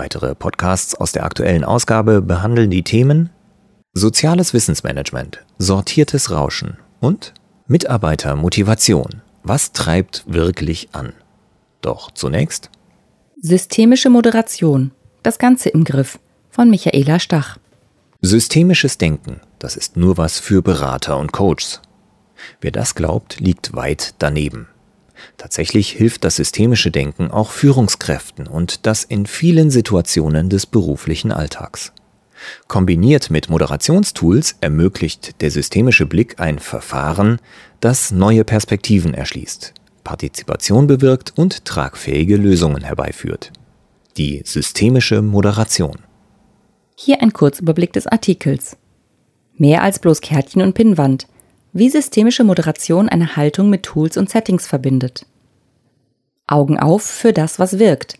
Weitere Podcasts aus der aktuellen Ausgabe behandeln die Themen Soziales Wissensmanagement, sortiertes Rauschen und Mitarbeitermotivation. Was treibt wirklich an? Doch zunächst Systemische Moderation. Das Ganze im Griff von Michaela Stach. Systemisches Denken, das ist nur was für Berater und Coaches. Wer das glaubt, liegt weit daneben. Tatsächlich hilft das systemische Denken auch Führungskräften und das in vielen Situationen des beruflichen Alltags. Kombiniert mit Moderationstools ermöglicht der systemische Blick ein Verfahren, das neue Perspektiven erschließt, Partizipation bewirkt und tragfähige Lösungen herbeiführt. Die systemische Moderation. Hier ein Kurzüberblick des Artikels. Mehr als bloß Kärtchen und Pinnwand. Wie systemische Moderation eine Haltung mit Tools und Settings verbindet. Augen auf für das, was wirkt.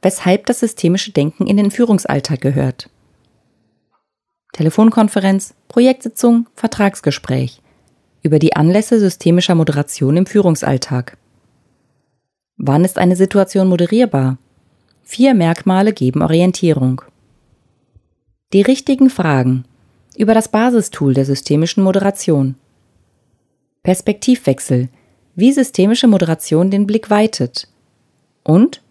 Weshalb das systemische Denken in den Führungsalltag gehört. Telefonkonferenz, Projektsitzung, Vertragsgespräch. Über die Anlässe systemischer Moderation im Führungsalltag. Wann ist eine Situation moderierbar? Vier Merkmale geben Orientierung. Die richtigen Fragen über das Basistool der systemischen Moderation. Perspektivwechsel, wie systemische Moderation den Blick weitet. Und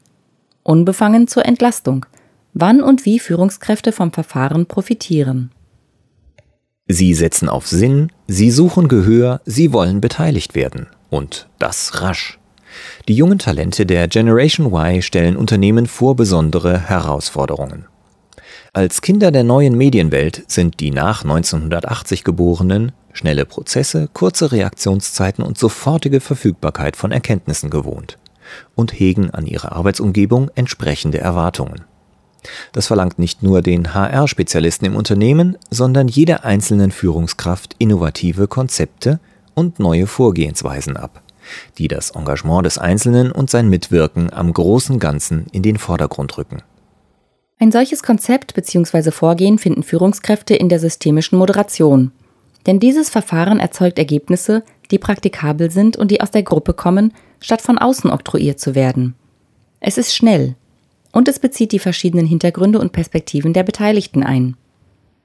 unbefangen zur Entlastung, wann und wie Führungskräfte vom Verfahren profitieren. Sie setzen auf Sinn, sie suchen Gehör, sie wollen beteiligt werden. Und das rasch. Die jungen Talente der Generation Y stellen Unternehmen vor besondere Herausforderungen. Als Kinder der neuen Medienwelt sind die nach 1980 Geborenen schnelle Prozesse, kurze Reaktionszeiten und sofortige Verfügbarkeit von Erkenntnissen gewohnt und hegen an ihre Arbeitsumgebung entsprechende Erwartungen. Das verlangt nicht nur den HR-Spezialisten im Unternehmen, sondern jeder einzelnen Führungskraft innovative Konzepte und neue Vorgehensweisen ab, die das Engagement des Einzelnen und sein Mitwirken am großen Ganzen in den Vordergrund rücken. Ein solches Konzept bzw. Vorgehen finden Führungskräfte in der systemischen Moderation. Denn dieses Verfahren erzeugt Ergebnisse, die praktikabel sind und die aus der Gruppe kommen, statt von außen oktroyiert zu werden. Es ist schnell und es bezieht die verschiedenen Hintergründe und Perspektiven der Beteiligten ein.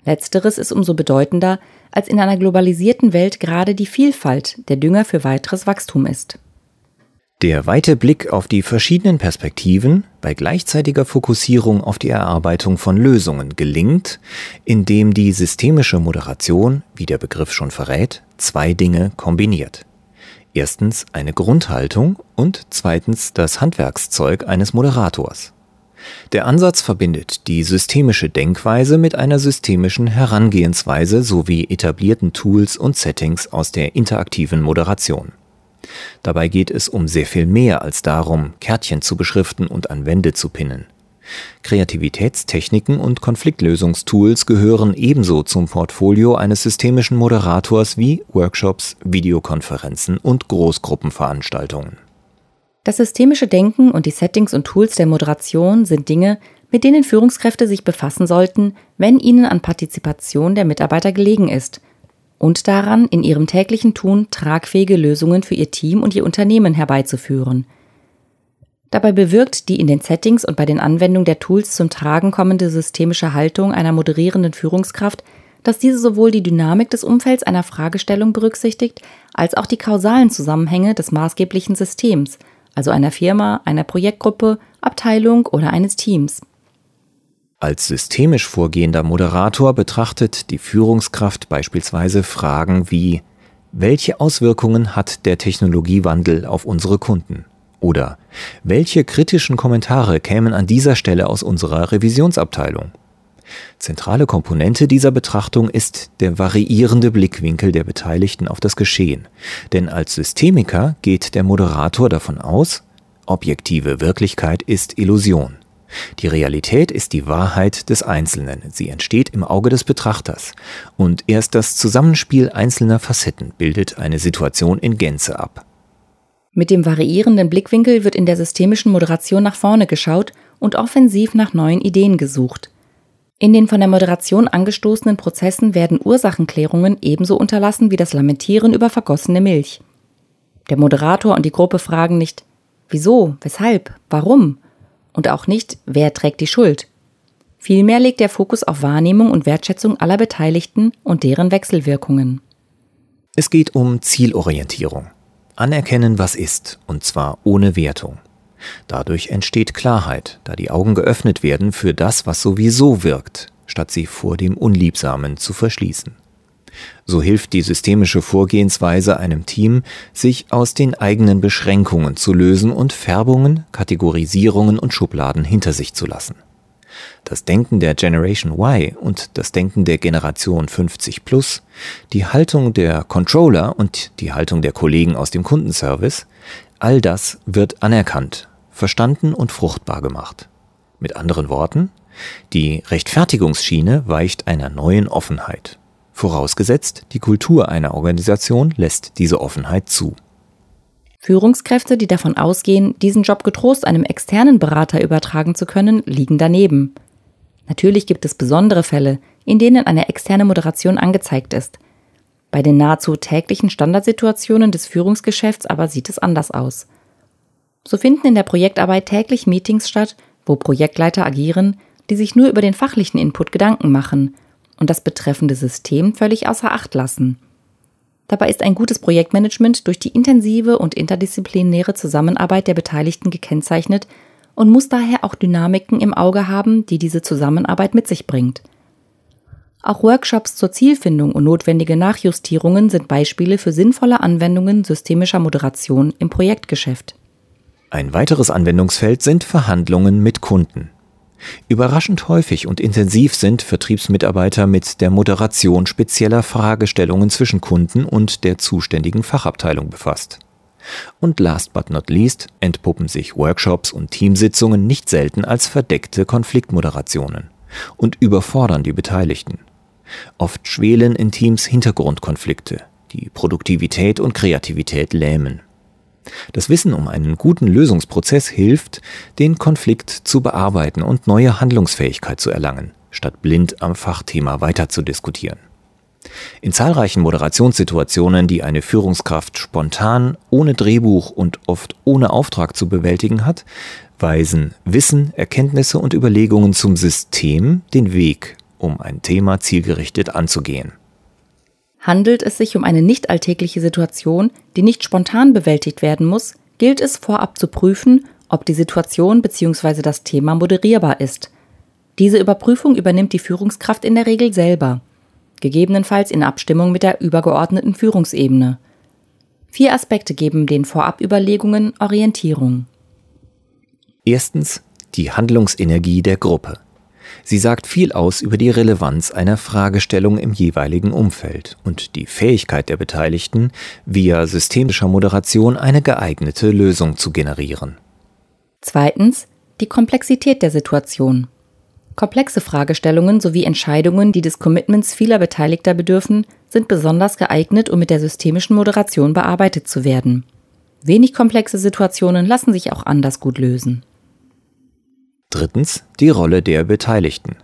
Letzteres ist umso bedeutender, als in einer globalisierten Welt gerade die Vielfalt der Dünger für weiteres Wachstum ist. Der weite Blick auf die verschiedenen Perspektiven bei gleichzeitiger Fokussierung auf die Erarbeitung von Lösungen gelingt, indem die systemische Moderation, wie der Begriff schon verrät, zwei Dinge kombiniert. Erstens eine Grundhaltung und zweitens das Handwerkszeug eines Moderators. Der Ansatz verbindet die systemische Denkweise mit einer systemischen Herangehensweise sowie etablierten Tools und Settings aus der interaktiven Moderation. Dabei geht es um sehr viel mehr als darum, Kärtchen zu beschriften und an Wände zu pinnen. Kreativitätstechniken und Konfliktlösungstools gehören ebenso zum Portfolio eines systemischen Moderators wie Workshops, Videokonferenzen und Großgruppenveranstaltungen. Das systemische Denken und die Settings und Tools der Moderation sind Dinge, mit denen Führungskräfte sich befassen sollten, wenn ihnen an Partizipation der Mitarbeiter gelegen ist und daran, in ihrem täglichen Tun tragfähige Lösungen für ihr Team und ihr Unternehmen herbeizuführen. Dabei bewirkt die in den Settings und bei den Anwendungen der Tools zum Tragen kommende systemische Haltung einer moderierenden Führungskraft, dass diese sowohl die Dynamik des Umfelds einer Fragestellung berücksichtigt, als auch die kausalen Zusammenhänge des maßgeblichen Systems, also einer Firma, einer Projektgruppe, Abteilung oder eines Teams. Als systemisch vorgehender Moderator betrachtet die Führungskraft beispielsweise Fragen wie welche Auswirkungen hat der Technologiewandel auf unsere Kunden? Oder welche kritischen Kommentare kämen an dieser Stelle aus unserer Revisionsabteilung? Zentrale Komponente dieser Betrachtung ist der variierende Blickwinkel der Beteiligten auf das Geschehen. Denn als Systemiker geht der Moderator davon aus, objektive Wirklichkeit ist Illusion. Die Realität ist die Wahrheit des Einzelnen. Sie entsteht im Auge des Betrachters. Und erst das Zusammenspiel einzelner Facetten bildet eine Situation in Gänze ab. Mit dem variierenden Blickwinkel wird in der systemischen Moderation nach vorne geschaut und offensiv nach neuen Ideen gesucht. In den von der Moderation angestoßenen Prozessen werden Ursachenklärungen ebenso unterlassen wie das Lamentieren über vergossene Milch. Der Moderator und die Gruppe fragen nicht, wieso, weshalb, warum, und auch nicht, wer trägt die Schuld. Vielmehr legt der Fokus auf Wahrnehmung und Wertschätzung aller Beteiligten und deren Wechselwirkungen. Es geht um Zielorientierung. Anerkennen, was ist, und zwar ohne Wertung. Dadurch entsteht Klarheit, da die Augen geöffnet werden für das, was sowieso wirkt, statt sie vor dem Unliebsamen zu verschließen. So hilft die systemische Vorgehensweise einem Team, sich aus den eigenen Beschränkungen zu lösen und Färbungen, Kategorisierungen und Schubladen hinter sich zu lassen. Das Denken der Generation Y und das Denken der Generation 50 Plus, die Haltung der Controller und die Haltung der Kollegen aus dem Kundenservice, all das wird anerkannt, verstanden und fruchtbar gemacht. Mit anderen Worten, die Rechtfertigungsschiene weicht einer neuen Offenheit vorausgesetzt, die Kultur einer Organisation lässt diese Offenheit zu. Führungskräfte, die davon ausgehen, diesen Job getrost einem externen Berater übertragen zu können, liegen daneben. Natürlich gibt es besondere Fälle, in denen eine externe Moderation angezeigt ist. Bei den nahezu täglichen Standardsituationen des Führungsgeschäfts aber sieht es anders aus. So finden in der Projektarbeit täglich Meetings statt, wo Projektleiter agieren, die sich nur über den fachlichen Input Gedanken machen und das betreffende System völlig außer Acht lassen. Dabei ist ein gutes Projektmanagement durch die intensive und interdisziplinäre Zusammenarbeit der Beteiligten gekennzeichnet und muss daher auch Dynamiken im Auge haben, die diese Zusammenarbeit mit sich bringt. Auch Workshops zur Zielfindung und notwendige Nachjustierungen sind Beispiele für sinnvolle Anwendungen systemischer Moderation im Projektgeschäft. Ein weiteres Anwendungsfeld sind Verhandlungen mit Kunden. Überraschend häufig und intensiv sind Vertriebsmitarbeiter mit der Moderation spezieller Fragestellungen zwischen Kunden und der zuständigen Fachabteilung befasst. Und last but not least entpuppen sich Workshops und Teamsitzungen nicht selten als verdeckte Konfliktmoderationen und überfordern die Beteiligten. Oft schwelen in Teams Hintergrundkonflikte, die Produktivität und Kreativität lähmen. Das Wissen um einen guten Lösungsprozess hilft, den Konflikt zu bearbeiten und neue Handlungsfähigkeit zu erlangen, statt blind am Fachthema weiter zu diskutieren. In zahlreichen Moderationssituationen, die eine Führungskraft spontan, ohne Drehbuch und oft ohne Auftrag zu bewältigen hat, weisen Wissen, Erkenntnisse und Überlegungen zum System den Weg, um ein Thema zielgerichtet anzugehen. Handelt es sich um eine nicht alltägliche Situation, die nicht spontan bewältigt werden muss, gilt es vorab zu prüfen, ob die Situation bzw. das Thema moderierbar ist. Diese Überprüfung übernimmt die Führungskraft in der Regel selber, gegebenenfalls in Abstimmung mit der übergeordneten Führungsebene. Vier Aspekte geben den Vorabüberlegungen Orientierung. Erstens die Handlungsenergie der Gruppe. Sie sagt viel aus über die Relevanz einer Fragestellung im jeweiligen Umfeld und die Fähigkeit der Beteiligten, via systemischer Moderation eine geeignete Lösung zu generieren. Zweitens die Komplexität der Situation. Komplexe Fragestellungen sowie Entscheidungen, die des Commitments vieler Beteiligter bedürfen, sind besonders geeignet, um mit der systemischen Moderation bearbeitet zu werden. Wenig komplexe Situationen lassen sich auch anders gut lösen. Drittens die Rolle der Beteiligten.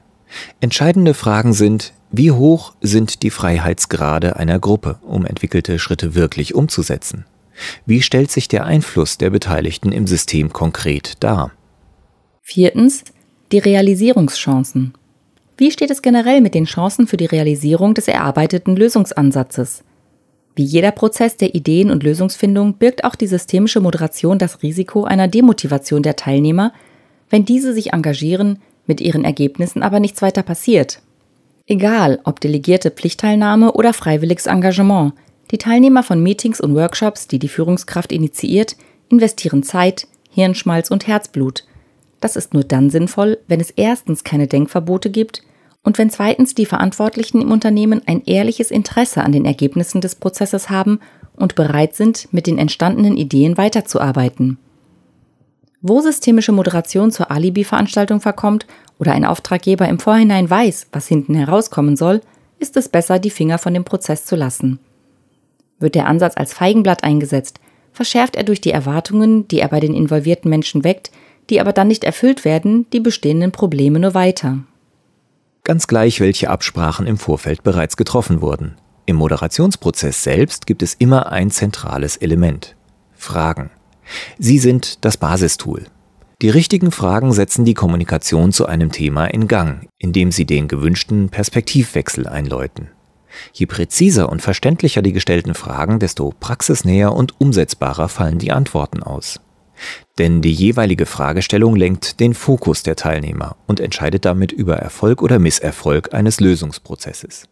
Entscheidende Fragen sind, wie hoch sind die Freiheitsgrade einer Gruppe, um entwickelte Schritte wirklich umzusetzen? Wie stellt sich der Einfluss der Beteiligten im System konkret dar? Viertens die Realisierungschancen. Wie steht es generell mit den Chancen für die Realisierung des erarbeiteten Lösungsansatzes? Wie jeder Prozess der Ideen- und Lösungsfindung birgt auch die systemische Moderation das Risiko einer Demotivation der Teilnehmer, wenn diese sich engagieren, mit ihren Ergebnissen aber nichts weiter passiert. Egal, ob delegierte Pflichtteilnahme oder freiwilliges Engagement, die Teilnehmer von Meetings und Workshops, die die Führungskraft initiiert, investieren Zeit, Hirnschmalz und Herzblut. Das ist nur dann sinnvoll, wenn es erstens keine Denkverbote gibt und wenn zweitens die Verantwortlichen im Unternehmen ein ehrliches Interesse an den Ergebnissen des Prozesses haben und bereit sind, mit den entstandenen Ideen weiterzuarbeiten. Wo systemische Moderation zur Alibi-Veranstaltung verkommt oder ein Auftraggeber im Vorhinein weiß, was hinten herauskommen soll, ist es besser, die Finger von dem Prozess zu lassen. Wird der Ansatz als Feigenblatt eingesetzt, verschärft er durch die Erwartungen, die er bei den involvierten Menschen weckt, die aber dann nicht erfüllt werden, die bestehenden Probleme nur weiter. Ganz gleich, welche Absprachen im Vorfeld bereits getroffen wurden. Im Moderationsprozess selbst gibt es immer ein zentrales Element. Fragen. Sie sind das Basistool. Die richtigen Fragen setzen die Kommunikation zu einem Thema in Gang, indem sie den gewünschten Perspektivwechsel einläuten. Je präziser und verständlicher die gestellten Fragen, desto praxisnäher und umsetzbarer fallen die Antworten aus. Denn die jeweilige Fragestellung lenkt den Fokus der Teilnehmer und entscheidet damit über Erfolg oder Misserfolg eines Lösungsprozesses.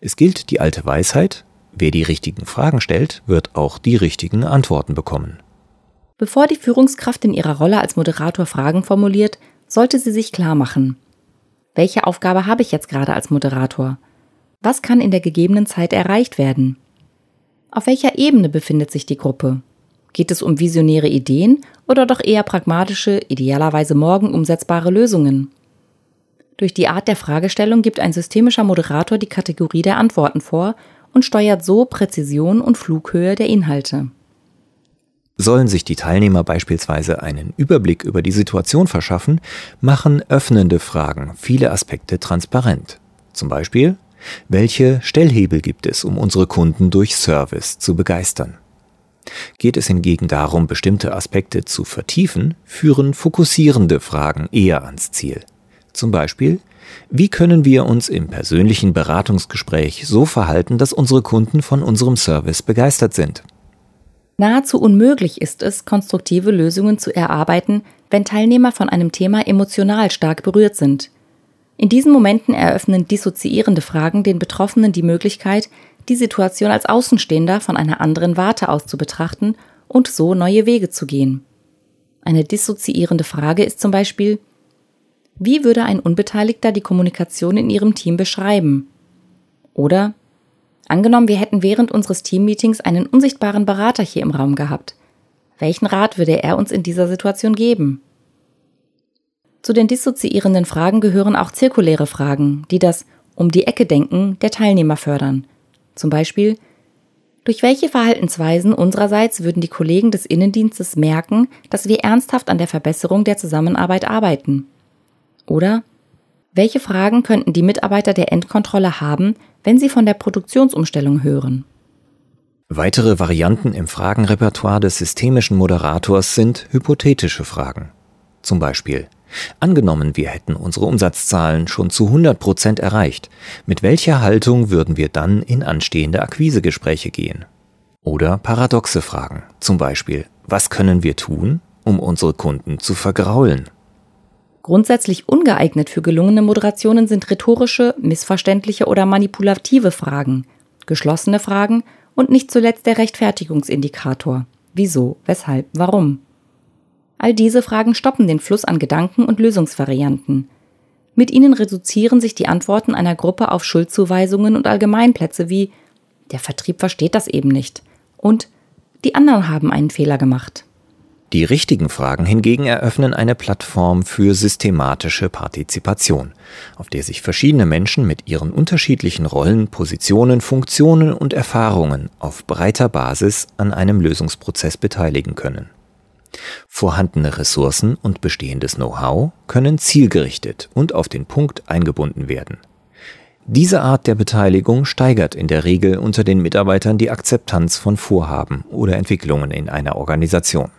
Es gilt die alte Weisheit, wer die richtigen Fragen stellt, wird auch die richtigen Antworten bekommen. Bevor die Führungskraft in ihrer Rolle als Moderator Fragen formuliert, sollte sie sich klar machen. Welche Aufgabe habe ich jetzt gerade als Moderator? Was kann in der gegebenen Zeit erreicht werden? Auf welcher Ebene befindet sich die Gruppe? Geht es um visionäre Ideen oder doch eher pragmatische, idealerweise morgen umsetzbare Lösungen? Durch die Art der Fragestellung gibt ein systemischer Moderator die Kategorie der Antworten vor und steuert so Präzision und Flughöhe der Inhalte. Sollen sich die Teilnehmer beispielsweise einen Überblick über die Situation verschaffen, machen öffnende Fragen viele Aspekte transparent. Zum Beispiel, welche Stellhebel gibt es, um unsere Kunden durch Service zu begeistern? Geht es hingegen darum, bestimmte Aspekte zu vertiefen, führen fokussierende Fragen eher ans Ziel. Zum Beispiel, wie können wir uns im persönlichen Beratungsgespräch so verhalten, dass unsere Kunden von unserem Service begeistert sind? Nahezu unmöglich ist es, konstruktive Lösungen zu erarbeiten, wenn Teilnehmer von einem Thema emotional stark berührt sind. In diesen Momenten eröffnen dissoziierende Fragen den Betroffenen die Möglichkeit, die Situation als Außenstehender von einer anderen Warte aus zu betrachten und so neue Wege zu gehen. Eine dissoziierende Frage ist zum Beispiel, wie würde ein Unbeteiligter die Kommunikation in Ihrem Team beschreiben? Oder Angenommen, wir hätten während unseres Teammeetings einen unsichtbaren Berater hier im Raum gehabt. Welchen Rat würde er uns in dieser Situation geben? Zu den dissoziierenden Fragen gehören auch zirkuläre Fragen, die das um die Ecke denken der Teilnehmer fördern. Zum Beispiel, durch welche Verhaltensweisen unsererseits würden die Kollegen des Innendienstes merken, dass wir ernsthaft an der Verbesserung der Zusammenarbeit arbeiten? Oder welche Fragen könnten die Mitarbeiter der Endkontrolle haben, wenn Sie von der Produktionsumstellung hören. Weitere Varianten im Fragenrepertoire des systemischen Moderators sind hypothetische Fragen. Zum Beispiel, angenommen, wir hätten unsere Umsatzzahlen schon zu 100 Prozent erreicht, mit welcher Haltung würden wir dann in anstehende Akquisegespräche gehen? Oder paradoxe Fragen, zum Beispiel, was können wir tun, um unsere Kunden zu vergraulen? Grundsätzlich ungeeignet für gelungene Moderationen sind rhetorische, missverständliche oder manipulative Fragen, geschlossene Fragen und nicht zuletzt der Rechtfertigungsindikator. Wieso, weshalb, warum? All diese Fragen stoppen den Fluss an Gedanken und Lösungsvarianten. Mit ihnen reduzieren sich die Antworten einer Gruppe auf Schuldzuweisungen und Allgemeinplätze wie der Vertrieb versteht das eben nicht und die anderen haben einen Fehler gemacht. Die richtigen Fragen hingegen eröffnen eine Plattform für systematische Partizipation, auf der sich verschiedene Menschen mit ihren unterschiedlichen Rollen, Positionen, Funktionen und Erfahrungen auf breiter Basis an einem Lösungsprozess beteiligen können. Vorhandene Ressourcen und bestehendes Know-how können zielgerichtet und auf den Punkt eingebunden werden. Diese Art der Beteiligung steigert in der Regel unter den Mitarbeitern die Akzeptanz von Vorhaben oder Entwicklungen in einer Organisation.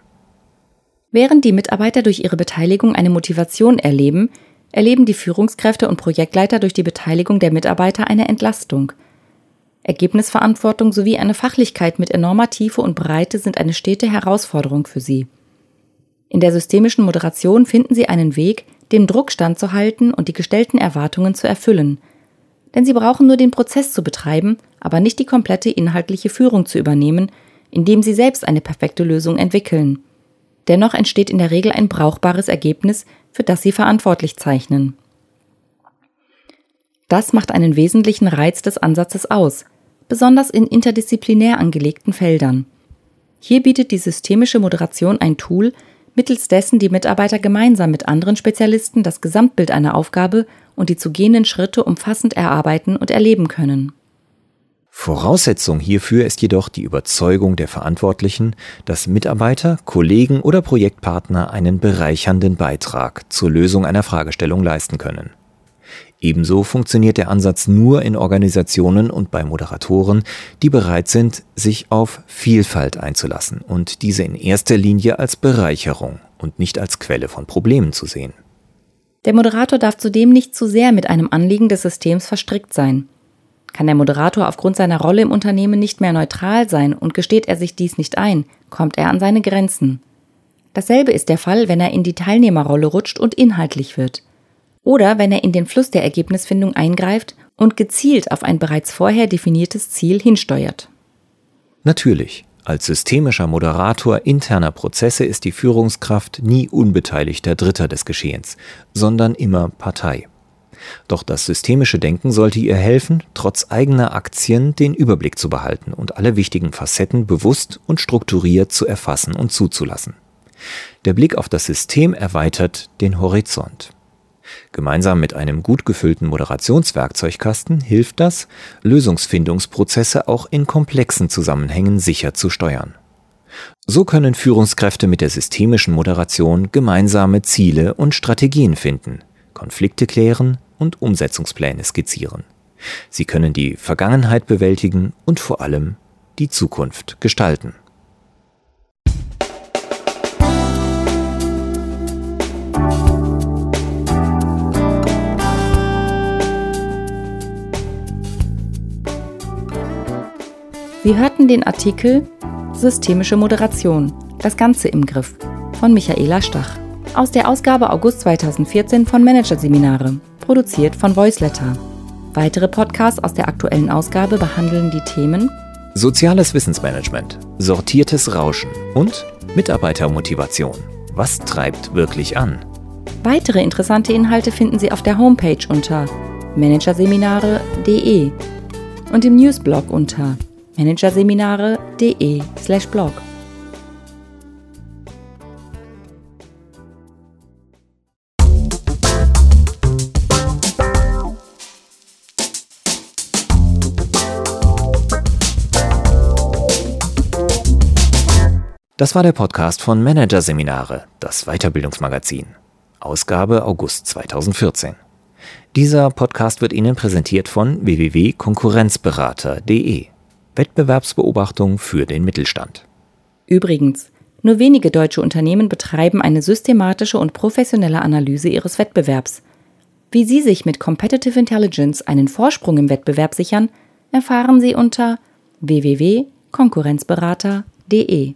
Während die Mitarbeiter durch ihre Beteiligung eine Motivation erleben, erleben die Führungskräfte und Projektleiter durch die Beteiligung der Mitarbeiter eine Entlastung. Ergebnisverantwortung sowie eine Fachlichkeit mit enormer Tiefe und Breite sind eine stete Herausforderung für sie. In der systemischen Moderation finden sie einen Weg, dem Druck standzuhalten und die gestellten Erwartungen zu erfüllen. Denn sie brauchen nur den Prozess zu betreiben, aber nicht die komplette inhaltliche Führung zu übernehmen, indem sie selbst eine perfekte Lösung entwickeln. Dennoch entsteht in der Regel ein brauchbares Ergebnis, für das sie verantwortlich zeichnen. Das macht einen wesentlichen Reiz des Ansatzes aus, besonders in interdisziplinär angelegten Feldern. Hier bietet die systemische Moderation ein Tool, mittels dessen die Mitarbeiter gemeinsam mit anderen Spezialisten das Gesamtbild einer Aufgabe und die zu gehenden Schritte umfassend erarbeiten und erleben können. Voraussetzung hierfür ist jedoch die Überzeugung der Verantwortlichen, dass Mitarbeiter, Kollegen oder Projektpartner einen bereichernden Beitrag zur Lösung einer Fragestellung leisten können. Ebenso funktioniert der Ansatz nur in Organisationen und bei Moderatoren, die bereit sind, sich auf Vielfalt einzulassen und diese in erster Linie als Bereicherung und nicht als Quelle von Problemen zu sehen. Der Moderator darf zudem nicht zu sehr mit einem Anliegen des Systems verstrickt sein. Kann der Moderator aufgrund seiner Rolle im Unternehmen nicht mehr neutral sein und gesteht er sich dies nicht ein, kommt er an seine Grenzen. Dasselbe ist der Fall, wenn er in die Teilnehmerrolle rutscht und inhaltlich wird. Oder wenn er in den Fluss der Ergebnisfindung eingreift und gezielt auf ein bereits vorher definiertes Ziel hinsteuert. Natürlich, als systemischer Moderator interner Prozesse ist die Führungskraft nie unbeteiligter Dritter des Geschehens, sondern immer Partei. Doch das systemische Denken sollte ihr helfen, trotz eigener Aktien den Überblick zu behalten und alle wichtigen Facetten bewusst und strukturiert zu erfassen und zuzulassen. Der Blick auf das System erweitert den Horizont. Gemeinsam mit einem gut gefüllten Moderationswerkzeugkasten hilft das, Lösungsfindungsprozesse auch in komplexen Zusammenhängen sicher zu steuern. So können Führungskräfte mit der systemischen Moderation gemeinsame Ziele und Strategien finden, Konflikte klären und Umsetzungspläne skizzieren. Sie können die Vergangenheit bewältigen und vor allem die Zukunft gestalten. Sie hörten den Artikel Systemische Moderation, das Ganze im Griff von Michaela Stach aus der Ausgabe August 2014 von Managerseminare, produziert von Voiceletter. Weitere Podcasts aus der aktuellen Ausgabe behandeln die Themen Soziales Wissensmanagement, sortiertes Rauschen und Mitarbeitermotivation. Was treibt wirklich an? Weitere interessante Inhalte finden Sie auf der Homepage unter managerseminare.de und im Newsblog unter managerseminare.de/blog. Das war der Podcast von Managerseminare, das Weiterbildungsmagazin. Ausgabe August 2014. Dieser Podcast wird Ihnen präsentiert von www.konkurrenzberater.de. Wettbewerbsbeobachtung für den Mittelstand. Übrigens, nur wenige deutsche Unternehmen betreiben eine systematische und professionelle Analyse ihres Wettbewerbs. Wie Sie sich mit Competitive Intelligence einen Vorsprung im Wettbewerb sichern, erfahren Sie unter www.konkurrenzberater.de.